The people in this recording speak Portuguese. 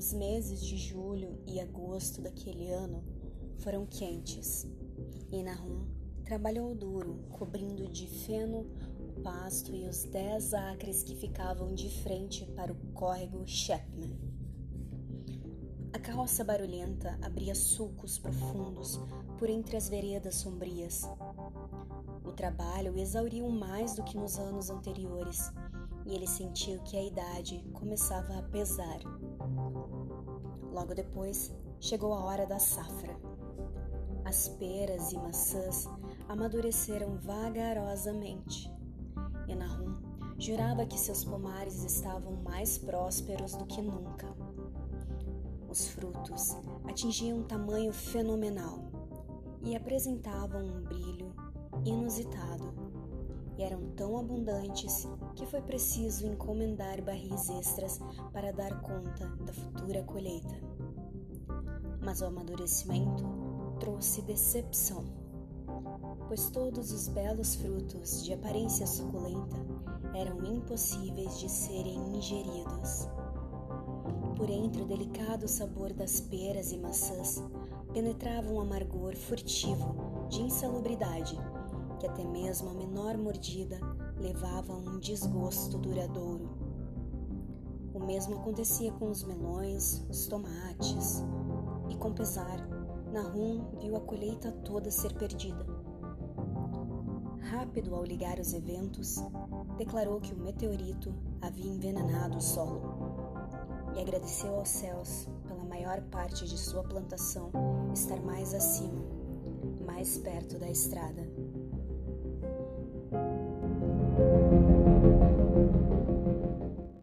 Os meses de julho e agosto daquele ano foram quentes e Nahum trabalhou duro, cobrindo de feno o pasto e os dez acres que ficavam de frente para o córrego Chapman. A carroça barulhenta abria sulcos profundos por entre as veredas sombrias. O trabalho exauriu mais do que nos anos anteriores e ele sentiu que a idade começava a pesar. Logo depois, chegou a hora da safra. As peras e maçãs amadureceram vagarosamente. E Nahum jurava que seus pomares estavam mais prósperos do que nunca. Os frutos atingiam um tamanho fenomenal e apresentavam um brilho inusitado. Eram tão abundantes que foi preciso encomendar barris extras para dar conta da futura colheita. Mas o amadurecimento trouxe decepção, pois todos os belos frutos de aparência suculenta eram impossíveis de serem ingeridos. Por entre o delicado sabor das peras e maçãs penetrava um amargor furtivo de insalubridade, que até mesmo a menor mordida levava a um desgosto duradouro. O mesmo acontecia com os melões, os tomates, e com pesar, Nahum viu a colheita toda ser perdida. Rápido ao ligar os eventos, declarou que o meteorito havia envenenado o solo e agradeceu aos céus pela maior parte de sua plantação estar mais acima, mais perto da estrada.